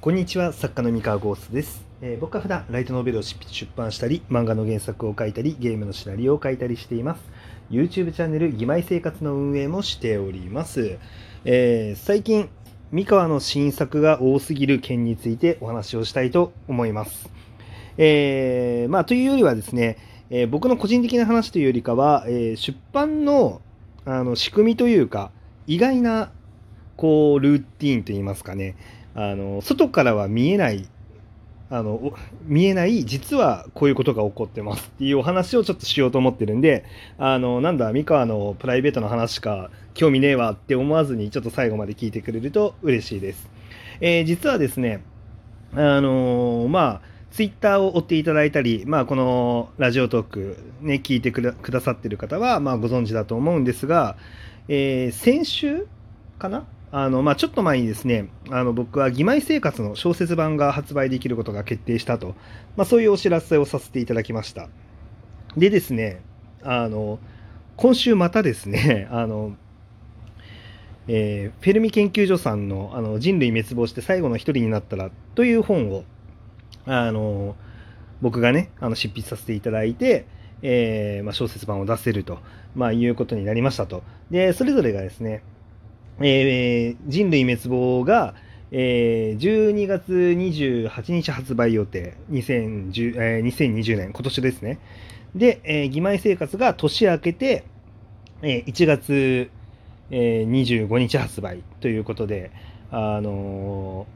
こんにちは作家の三河ゴーストです、えー僕は普段ライトノベルを出版したり漫画の原作を書いたりゲームのシナリオを書いたりしています。YouTube チャンネル「義妹生活」の運営もしております、えー最近三河の新作が多すぎる件についてお話をしたいと思います。えーまあというよりはですね、えー僕の個人的な話というよりかは、えー出版のあの仕組みというか意外なこうルーティーンといいますかね。あの外からは見えないあの見えない実はこういうことが起こってますっていうお話をちょっとしようと思ってるんであのなんだ三河のプライベートの話か興味ねえわって思わずにちょっと最後まで聞いてくれると嬉しいです、えー実はですねあのまあツイッターを追っていただいたり、まあ、このラジオトーク、ね、聞いてくだくださってる方は、まあ、ご存知だと思うんですが、えー先週かなあの、まあ、ちょっと前にですね、あの僕は義妹生活の小説版が発売できることが決定したと、まあ、そういうお知らせをさせていただきました。でですね、あの、今週またですね、あの、えーフェルミ研究所さんのあの人類滅亡して最後の一人になったらという本を、あの、僕がね、あの執筆させていただいて、えーまあ、小説版を出せると、まあ、いうことになりましたと。で、それぞれがですね、えー人類滅亡が、えー12月28日発売予定。2010、えー2020年。今年ですね。で、えー義妹生活が年明けて、えー1月、えー25日発売ということであの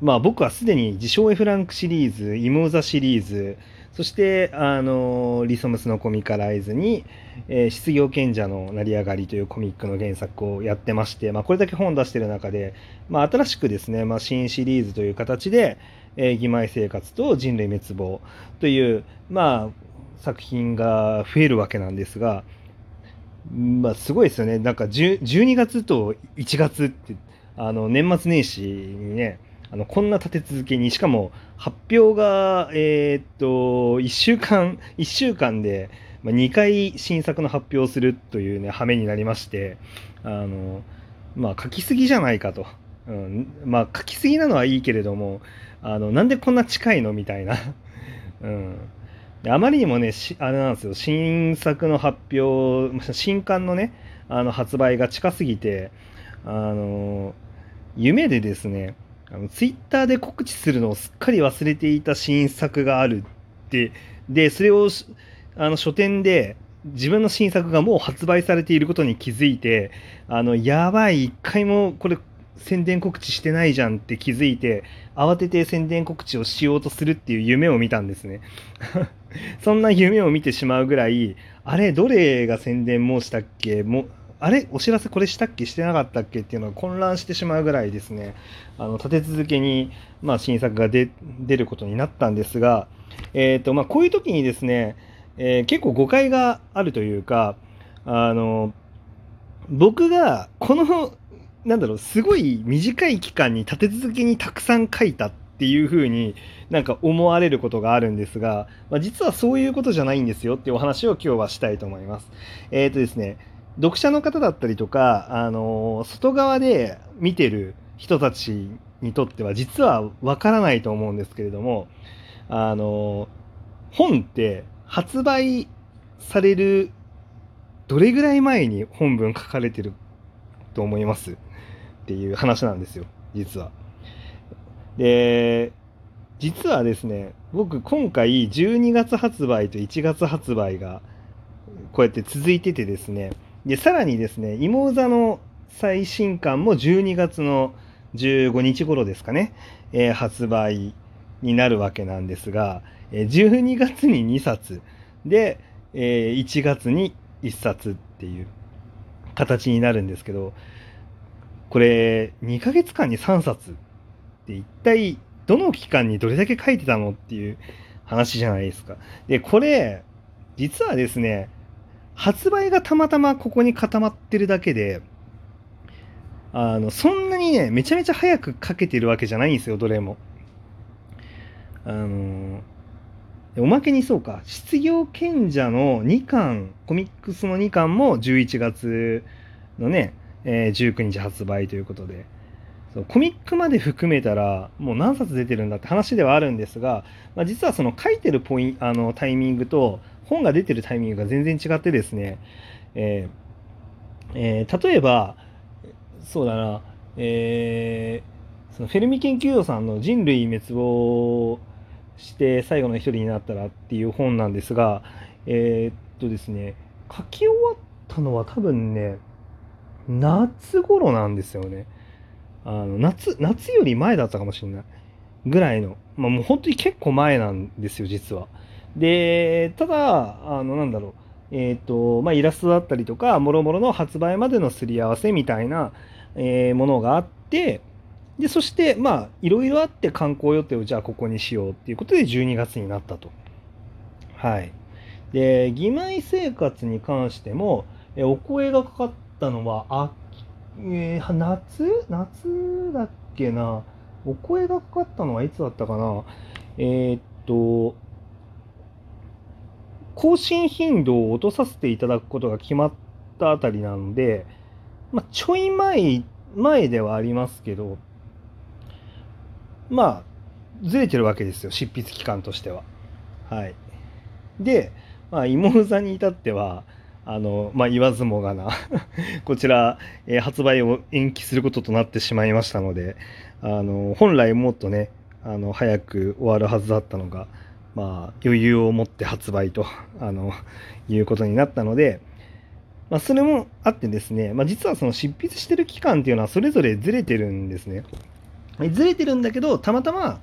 ーまあ僕はすでに自称 F ランクシリーズ、イモーザシリーズ、そして、あのリソムスのコミカライズに、えー失業賢者の成り上がりというコミックの原作をやってまして、まあ、これだけ本出してる中で、まあ、新しくですね、まあ、新シリーズという形で、えー義妹生活と人類滅亡という、まあ、作品が増えるわけなんですが、まあ、すごいですよね。なんか10 12月と1月って、あの、年末年始にね、あの、こんな立て続けに、しかも発表が、えーっと、1週間、1週間で、2回新作の発表をするというね、羽目になりまして、あの、まあ、書きすぎじゃないかと。うん、まあ、書きすぎなのはいいけれども、あの、なんでこんな近いのみたいな。うん。あまりにもね、あれなんですよ、新作の発表、新刊のね、あの発売が近すぎて、あの、夢でですね、あのツイッターで告知するのをすっかり忘れていた新作があるって、で、それをあの書店で自分の新作がもう発売されていることに気づいて、あの、やばい、一回もこれ宣伝告知してないじゃんって気づいて、慌てて宣伝告知をしようとするっていう夢を見たんですね。そんな夢を見てしまうぐらい、あれ、どれが宣伝もうしたっけ？もあれお知らせこれしたっけ？してなかったっけ？っていうのが混乱してしまうぐらいですね、あの立て続けに、まあ、新作が出ることになったんですが、えーとまあ、こういう時にですね、えー結構誤解があるというか、あの僕がこの、なんだろう、すごい短い期間に立て続けにたくさん書いたっていう風になんか思われることがあるんですが、まあ、実はそういうことじゃないんですよっていうお話を今日はしたいと思います。えっ、とですね、読者の方だったりとか、あの外側で見てる人たちにとっては実はわからないと思うんですけれども、あの本って発売されるどれぐらい前に本文書かれてると思いますっていう話なんですよ、実は。で、実はですね、僕今回12月発売と1月発売がこうやって続いててですね、で、さらにですね、妹座の最新刊も12月の15日頃ですかね、えー発売になるわけなんですが、えー12月に2冊で、えー1月に1冊っていう形になるんですけど、これ2ヶ月間に3冊って一体どの期間にどれだけ書いてたのっていう話じゃないですか。で、これ、実はですね、発売がたまたまここに固まってるだけで、あの、そんなにね、めちゃめちゃ早く書けてるわけじゃないんですよ、どれも。あの、おまけにそうか、失業賢者の2巻、コミックスの2巻も11月のね、えー19日発売ということで、そうコミックまで含めたらもう何冊出てるんだって話ではあるんですが、まあ、実はその書いてるポインあのタイミングと本が出てるタイミングが全然違ってですね、えーえー、例えばそうだな、えー、そのフェルミ研究所さんの人類滅亡して最後の一人になったらっていう本なんですが、えー、っとですね、書き終わったのは多分ね、夏頃なんですよね。あの夏、夏より前だったかもしれない。ぐらいの。まあもう本当に結構前なんですよ、実は。で、ただ、あの、なんだろう。え、ー、と、まあイラストだったりとか、もろもろの発売までのすり合わせみたいな、えー、ものがあって、で、そして、まあ、いろいろあって観光予定をじゃあここにしようっていうことで12月になったと。はい。で、義妹生活に関しても、えお声がかかったのは、あ、えー、夏？夏だっけな？お声がかかったのはいつだったかな？え、っと、更新頻度を落とさせていただくことが決まったあたりなので、まあ、ちょい前、前ではありますけど、まあ、ずれてるわけですよ、執筆期間としては。はい。で、まあ、芋座に至っては、あの、まあ、言わずもがな こちら、えー、発売を延期することとなってしまいましたので、あの、本来もっとね、あの、早く終わるはずだったのが、まあ、余裕を持って発売と、あの、いうことになったので、まあ、それもあってですね、まあ、実はその執筆してる期間っていうのはそれぞれずれてるんですね。ずれてるんだけど、たまたま、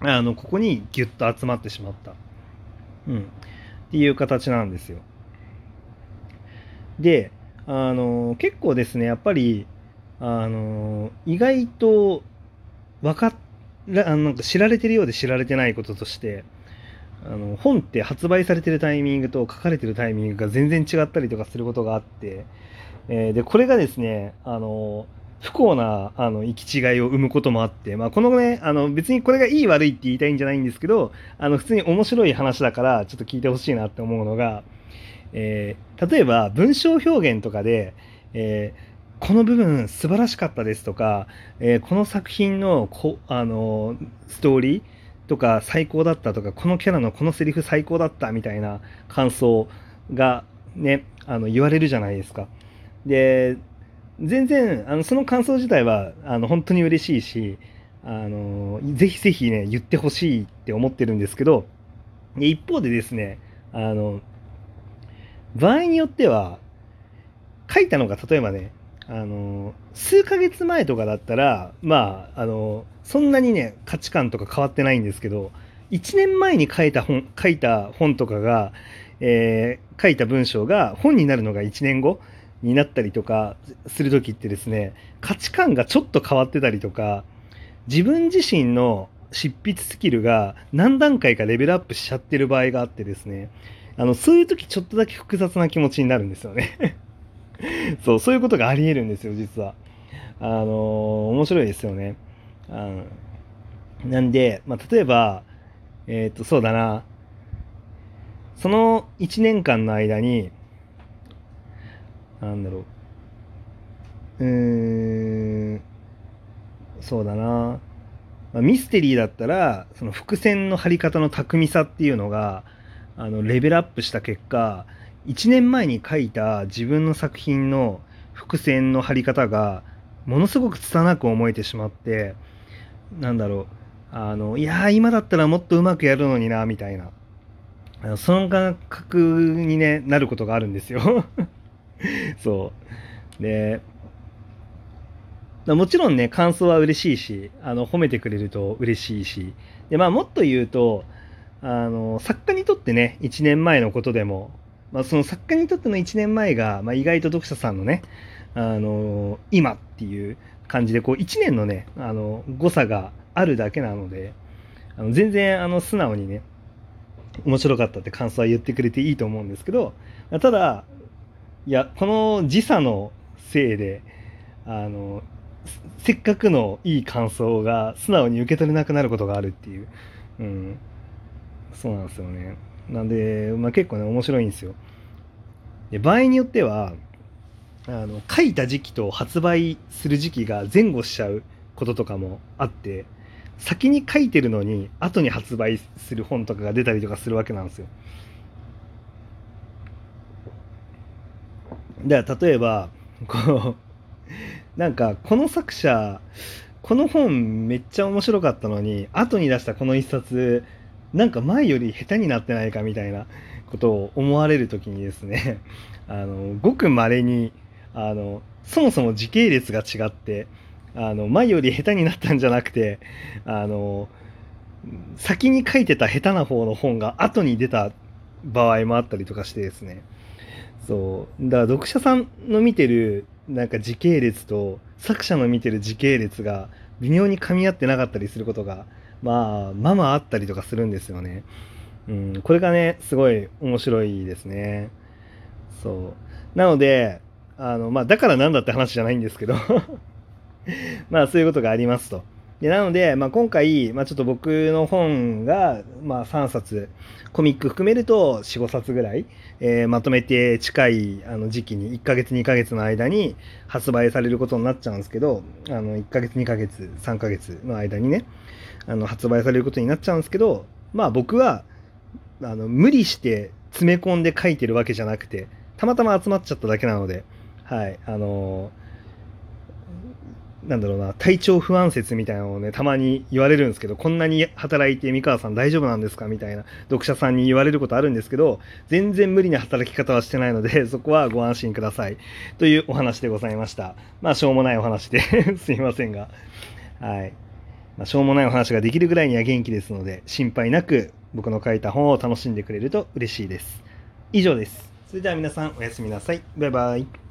あの、ここにギュッと集まってしまった。うん。っていう形なんですよ。で、あの、結構ですね、やっぱり、あの、意外と、わかっ、なんか知られてるようで知られてないこととして、あの本って発売されてるタイミングと書かれてるタイミングが全然違ったりとかすることがあって、えー、でこれがですねあの不幸なあの行き違いを生むこともあって、まあ、このね、あの別にこれがいい悪いって言いたいんじゃないんですけど、あの普通に面白い話だからちょっと聞いてほしいなって思うのが、えー、例えば文章表現とかで、えー、この部分素晴らしかったですとか、えー、この作品のこあのストーリーとか最高だったとか、このキャラのこのセリフ最高だったみたいな感想がね、あの言われるじゃないですか。で、全然あのその感想自体はあの本当に嬉しいしあのぜひぜひね言ってほしいって思ってるんですけど一方でですねあの場合によっては書いたのが例えばねあの数ヶ月前とかだったらまああのそんなにね価値観とか変わってないんですけど1年前に書いた本書いた本とかが、えー、書いた文章が本になるのが1年後になったりとかする時ってですね価値観がちょっと変わってたりとか自分自身の執筆スキルが何段階かレベルアップしちゃってる場合があってですねあのそういう時ちょっとだけ複雑な気持ちになるんですよね。そうそういうことがありえるんですよ実はあのー、面白いですよねあのなんで、まあ、例えばえっ、とそうだなその1年間の間になんだろう。うーん、そうだな。まあ、ミステリーだったら、その伏線の張り方の巧みさっていうのが、あの、レベルアップした結果、1年前に書いた自分の作品の伏線の張り方が、ものすごく拙く思えてしまって、なんだろう。あの、いや、今だったらもっとうまくやるのにな、みたいな。その感覚に、ね、なることがあるんですよ そう。で、もちろんね、感想は嬉しいし、あの、褒めてくれると嬉しいし、で、まあ、もっと言うと、あの、作家にとってね、1年前のことでも、まあ、その作家にとっての1年前が、まあ、意外と読者さんのね、あの、今っていう感じで、こう、1年のね、あの、誤差があるだけなので、あの全然、あの、素直にね、面白かったって感想は言ってくれていいと思うんですけど、ただ、いやこの時差のせいであのせっかくのいい感想が素直に受け取れなくなることがあるっていう、うん、そうなんですよね。なんで、まあ、結構ね面白いんですよで場合によってはあの書いた時期と発売する時期が前後しちゃうこととかもあって先に書いてるのに後に発売する本とかが出たりとかするわけなんですよ。だから例えばこうなんかこの作者この本めっちゃ面白かったのに後に出したこの一冊なんか前より下手になってないかみたいなことを思われる時にですね あのごく稀にあのそもそも時系列が違ってあの前より下手になったんじゃなくてあの先に書いてた下手な方の本が後に出た場合もあったりとかしてですね。そう。だから読者さんの見てるなんか時系列と作者の見てる時系列が微妙に噛み合ってなかったりすることがまあまあまああったりとかするんですよね。うん、これがねすごい面白いですね。そうなのであの、まあ、だからなんだって話じゃないんですけど まあそういうことがありますと。でなので、まあ、今回、まあ、ちょっと僕の本が、まあ、3冊コミック含めると45冊ぐらい、えー、まとめて近いあの時期に1ヶ月2ヶ月の間に発売されることになっちゃうんですけどあの1ヶ月2ヶ月3ヶ月の間にねあの発売されることになっちゃうんですけどまあ僕はあの無理して詰め込んで書いてるわけじゃなくてたまたま集まっちゃっただけなのではいあのーなんだろうな、体調不安説みたいなのをね、たまに言われるんですけど、こんなに働いて三河さん大丈夫なんですか？みたいな読者さんに言われることあるんですけど、全然無理な働き方はしてないので、そこはご安心ください。というお話でございました。まあ、しょうもないお話で すいませんが。はい。まあ、しょうもないお話ができるぐらいには元気ですので、心配なく僕の書いた本を楽しんでくれると嬉しいです。以上です。それでは皆さんおやすみなさい。バイバイ。